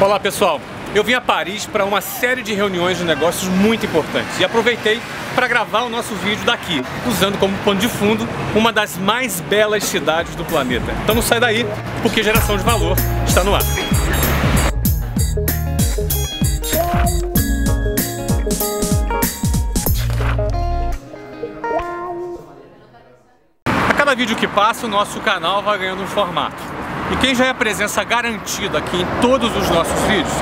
Olá pessoal, eu vim a Paris para uma série de reuniões de negócios muito importantes e aproveitei para gravar o nosso vídeo daqui, usando como pano de fundo uma das mais belas cidades do planeta. Então não sai daí, porque geração de valor está no ar. A cada vídeo que passa, o nosso canal vai ganhando um formato. E quem já é presença garantida aqui em todos os nossos vídeos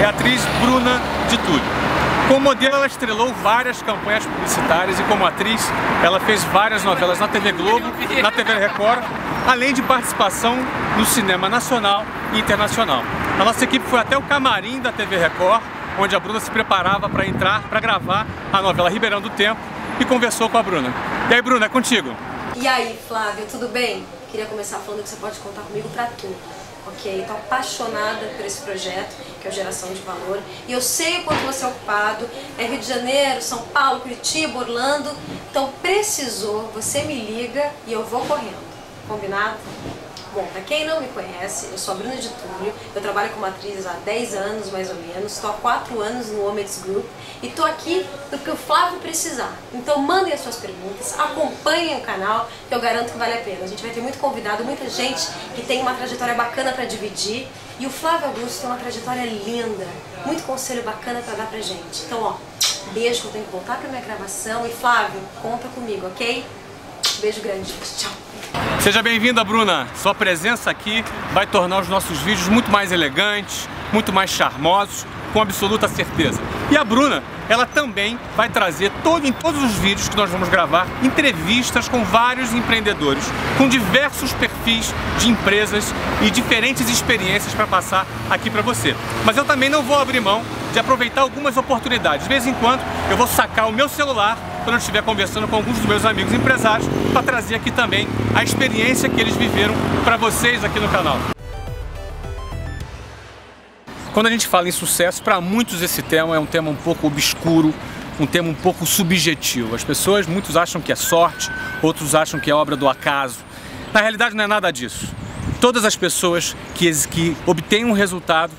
é a atriz Bruna de Túlio. Como modelo, ela estrelou várias campanhas publicitárias e como atriz, ela fez várias novelas na TV Globo, na TV Record, além de participação no cinema nacional e internacional. A nossa equipe foi até o camarim da TV Record, onde a Bruna se preparava para entrar, para gravar a novela Ribeirão do Tempo e conversou com a Bruna. E aí, Bruna, é contigo. E aí, Flávio, tudo bem? Queria começar falando que você pode contar comigo para tudo, ok? Estou apaixonada por esse projeto, que é o Geração de Valor, e eu sei o quanto você é ocupado, é Rio de Janeiro, São Paulo, Curitiba, Orlando, então precisou, você me liga e eu vou correndo, combinado? Bom, pra quem não me conhece, eu sou a Bruna de Túlio, eu trabalho como atriz há 10 anos mais ou menos, estou há 4 anos no Homens Group e estou aqui porque o Flávio precisar. Então mandem as suas perguntas, acompanhem o canal, que eu garanto que vale a pena. A gente vai ter muito convidado, muita gente que tem uma trajetória bacana para dividir e o Flávio Augusto tem uma trajetória linda, muito conselho bacana para dar pra gente. Então, ó, beijo que eu tenho que voltar pra minha gravação e Flávio, conta comigo, ok? Beijo grande. Tchau. Seja bem-vinda, Bruna. Sua presença aqui vai tornar os nossos vídeos muito mais elegantes, muito mais charmosos, com absoluta certeza. E a Bruna, ela também vai trazer todo, em todos os vídeos que nós vamos gravar entrevistas com vários empreendedores, com diversos perfis de empresas e diferentes experiências para passar aqui para você. Mas eu também não vou abrir mão de aproveitar algumas oportunidades. De vez em quando eu vou sacar o meu celular quando eu estiver conversando com alguns dos meus amigos empresários para trazer aqui também a experiência que eles viveram para vocês aqui no canal. Quando a gente fala em sucesso, para muitos esse tema é um tema um pouco obscuro, um tema um pouco subjetivo. As pessoas, muitos acham que é sorte, outros acham que é obra do acaso. Na realidade não é nada disso. Todas as pessoas que, que obtêm um resultado,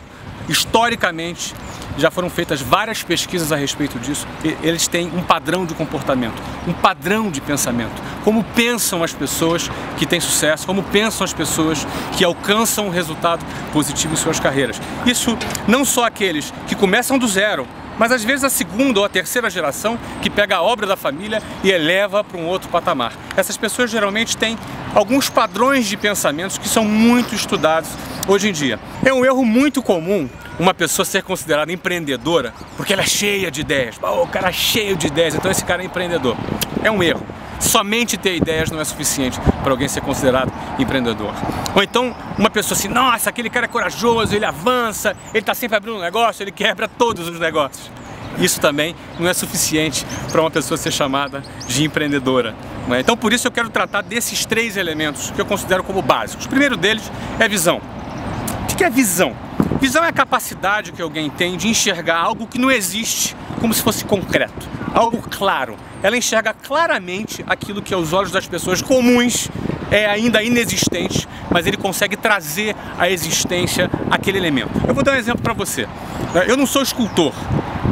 historicamente, já foram feitas várias pesquisas a respeito disso. Eles têm um padrão de comportamento, um padrão de pensamento. Como pensam as pessoas que têm sucesso, como pensam as pessoas que alcançam um resultado positivo em suas carreiras. Isso não só aqueles que começam do zero, mas às vezes a segunda ou a terceira geração que pega a obra da família e eleva para um outro patamar. Essas pessoas geralmente têm alguns padrões de pensamentos que são muito estudados hoje em dia. É um erro muito comum uma pessoa ser considerada empreendedora porque ela é cheia de ideias. Oh, o cara é cheio de ideias, então esse cara é empreendedor. É um erro. Somente ter ideias não é suficiente para alguém ser considerado empreendedor. Ou então uma pessoa assim, nossa, aquele cara é corajoso, ele avança, ele está sempre abrindo um negócio, ele quebra todos os negócios. Isso também não é suficiente para uma pessoa ser chamada de empreendedora. É? Então por isso eu quero tratar desses três elementos que eu considero como básicos. O primeiro deles é visão. O que é visão? Visão é a capacidade que alguém tem de enxergar algo que não existe como se fosse concreto, algo claro. Ela enxerga claramente aquilo que aos olhos das pessoas comuns é ainda inexistente, mas ele consegue trazer à existência aquele elemento. Eu vou dar um exemplo para você. Eu não sou escultor,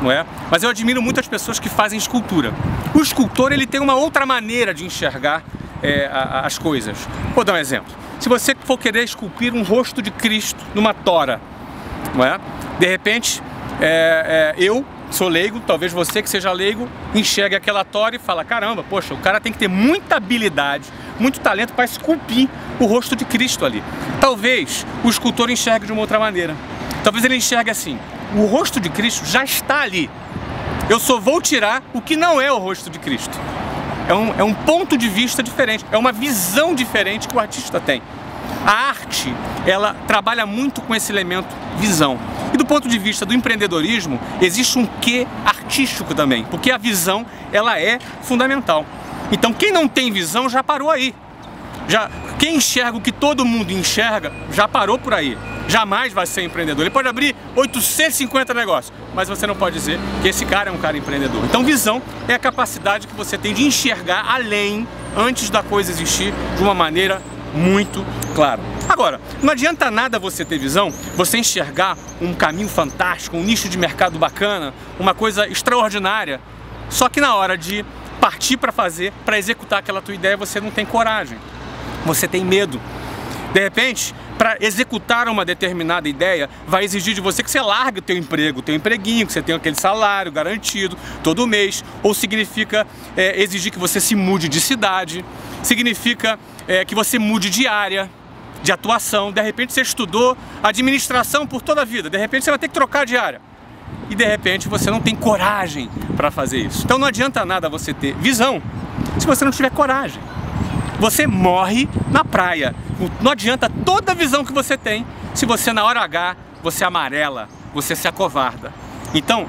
não é? Mas eu admiro muitas pessoas que fazem escultura. O escultor ele tem uma outra maneira de enxergar é, as coisas. Vou dar um exemplo. Se você for querer esculpir um rosto de Cristo numa tora, não é? De repente, é, é, eu sou leigo, talvez você que seja leigo, enxergue aquela tora e fala, caramba, poxa, o cara tem que ter muita habilidade, muito talento para esculpir o rosto de Cristo ali. Talvez o escultor enxergue de uma outra maneira. Talvez ele enxergue assim, o rosto de Cristo já está ali. Eu só vou tirar o que não é o rosto de Cristo. É um, é um ponto de vista diferente, é uma visão diferente que o artista tem. A arte, ela trabalha muito com esse elemento visão. E do ponto de vista do empreendedorismo, existe um quê artístico também, porque a visão, ela é fundamental. Então, quem não tem visão já parou aí. Já quem enxerga o que todo mundo enxerga, já parou por aí. Jamais vai ser empreendedor. Ele pode abrir 850 negócios, mas você não pode dizer que esse cara é um cara empreendedor. Então, visão é a capacidade que você tem de enxergar além, antes da coisa existir, de uma maneira muito clara. Agora, não adianta nada você ter visão, você enxergar um caminho fantástico, um nicho de mercado bacana, uma coisa extraordinária, só que na hora de partir para fazer, para executar aquela tua ideia, você não tem coragem. Você tem medo. De repente, para executar uma determinada ideia, vai exigir de você que você largue o teu emprego, o teu empreguinho, que você tenha aquele salário garantido todo mês, ou significa é, exigir que você se mude de cidade, significa é, que você mude de área de atuação, de repente você estudou administração por toda a vida, de repente você vai ter que trocar de área. E de repente você não tem coragem para fazer isso. Então não adianta nada você ter visão se você não tiver coragem. Você morre na praia. Não adianta toda a visão que você tem se você na hora H você amarela, você se acovarda. Então,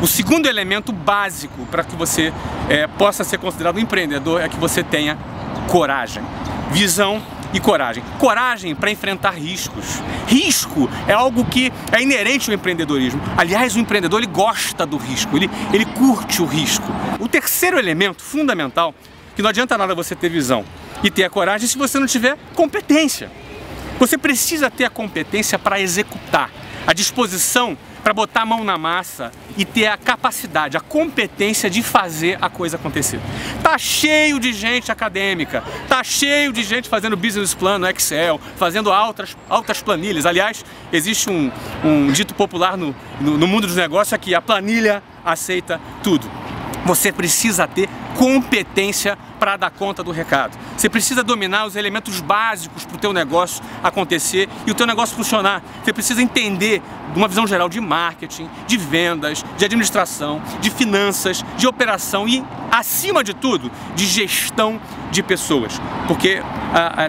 o segundo elemento básico para que você é, possa ser considerado um empreendedor é que você tenha coragem, visão e coragem. Coragem para enfrentar riscos. Risco é algo que é inerente ao empreendedorismo. Aliás, o empreendedor ele gosta do risco, ele, ele curte o risco. O terceiro elemento fundamental, que não adianta nada você ter visão, e ter a coragem se você não tiver competência. Você precisa ter a competência para executar, a disposição para botar a mão na massa e ter a capacidade, a competência de fazer a coisa acontecer. Tá cheio de gente acadêmica, tá cheio de gente fazendo business plan no Excel, fazendo altas, altas planilhas. Aliás, existe um, um dito popular no, no, no mundo dos negócios que a planilha aceita tudo. Você precisa ter competência para dar conta do recado. Você precisa dominar os elementos básicos para o teu negócio acontecer e o teu negócio funcionar. Você precisa entender uma visão geral de marketing, de vendas, de administração, de finanças, de operação e, acima de tudo, de gestão de pessoas. Porque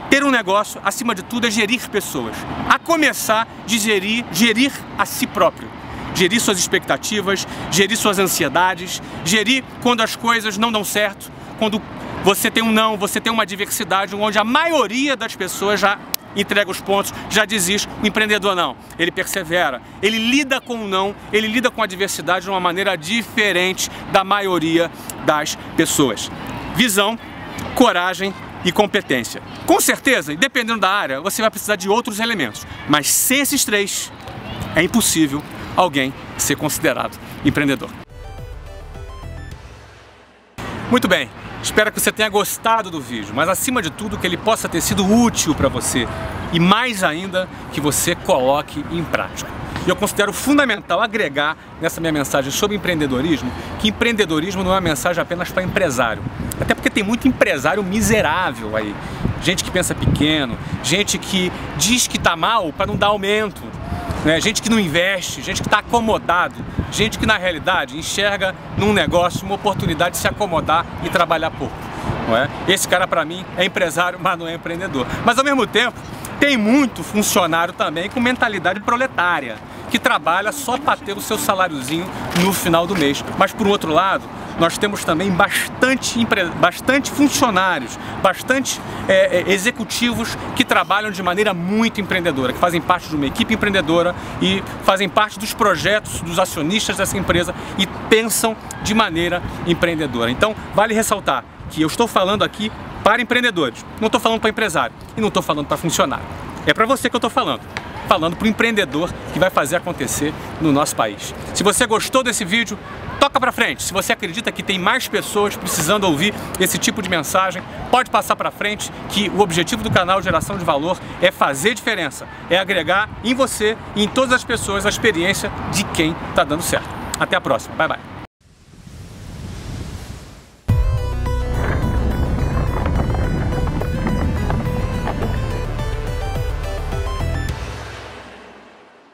ter um negócio, acima de tudo, é gerir pessoas. A começar de gerir, gerir a si próprio gerir suas expectativas, gerir suas ansiedades, gerir quando as coisas não dão certo, quando você tem um não, você tem uma diversidade onde a maioria das pessoas já entrega os pontos, já desiste. O empreendedor não, ele persevera, ele lida com o não, ele lida com a diversidade de uma maneira diferente da maioria das pessoas. Visão, coragem e competência. Com certeza, dependendo da área, você vai precisar de outros elementos, mas sem esses três, é impossível alguém ser considerado empreendedor. Muito bem, espero que você tenha gostado do vídeo, mas acima de tudo que ele possa ter sido útil para você e mais ainda que você coloque em prática. E eu considero fundamental agregar nessa minha mensagem sobre empreendedorismo que empreendedorismo não é uma mensagem apenas para empresário. Até porque tem muito empresário miserável aí. Gente que pensa pequeno, gente que diz que está mal para não dar aumento, né? gente que não investe, gente que está acomodado, gente que na realidade enxerga num negócio uma oportunidade de se acomodar e trabalhar pouco. Não é? Esse cara para mim é empresário, mas não é empreendedor. Mas ao mesmo tempo tem muito funcionário também com mentalidade proletária, que trabalha só para ter o seu saláriozinho no final do mês. Mas por outro lado, nós temos também bastante, bastante funcionários, bastante é, é, executivos que trabalham de maneira muito empreendedora, que fazem parte de uma equipe empreendedora e fazem parte dos projetos dos acionistas dessa empresa e pensam de maneira empreendedora. Então, vale ressaltar que eu estou falando aqui para empreendedores, não estou falando para empresário e não estou falando para funcionário. É para você que eu estou falando falando para o empreendedor que vai fazer acontecer no nosso país. Se você gostou desse vídeo, toca para frente. Se você acredita que tem mais pessoas precisando ouvir esse tipo de mensagem, pode passar para frente que o objetivo do canal Geração de Valor é fazer diferença, é agregar em você e em todas as pessoas a experiência de quem está dando certo. Até a próxima. Bye, bye.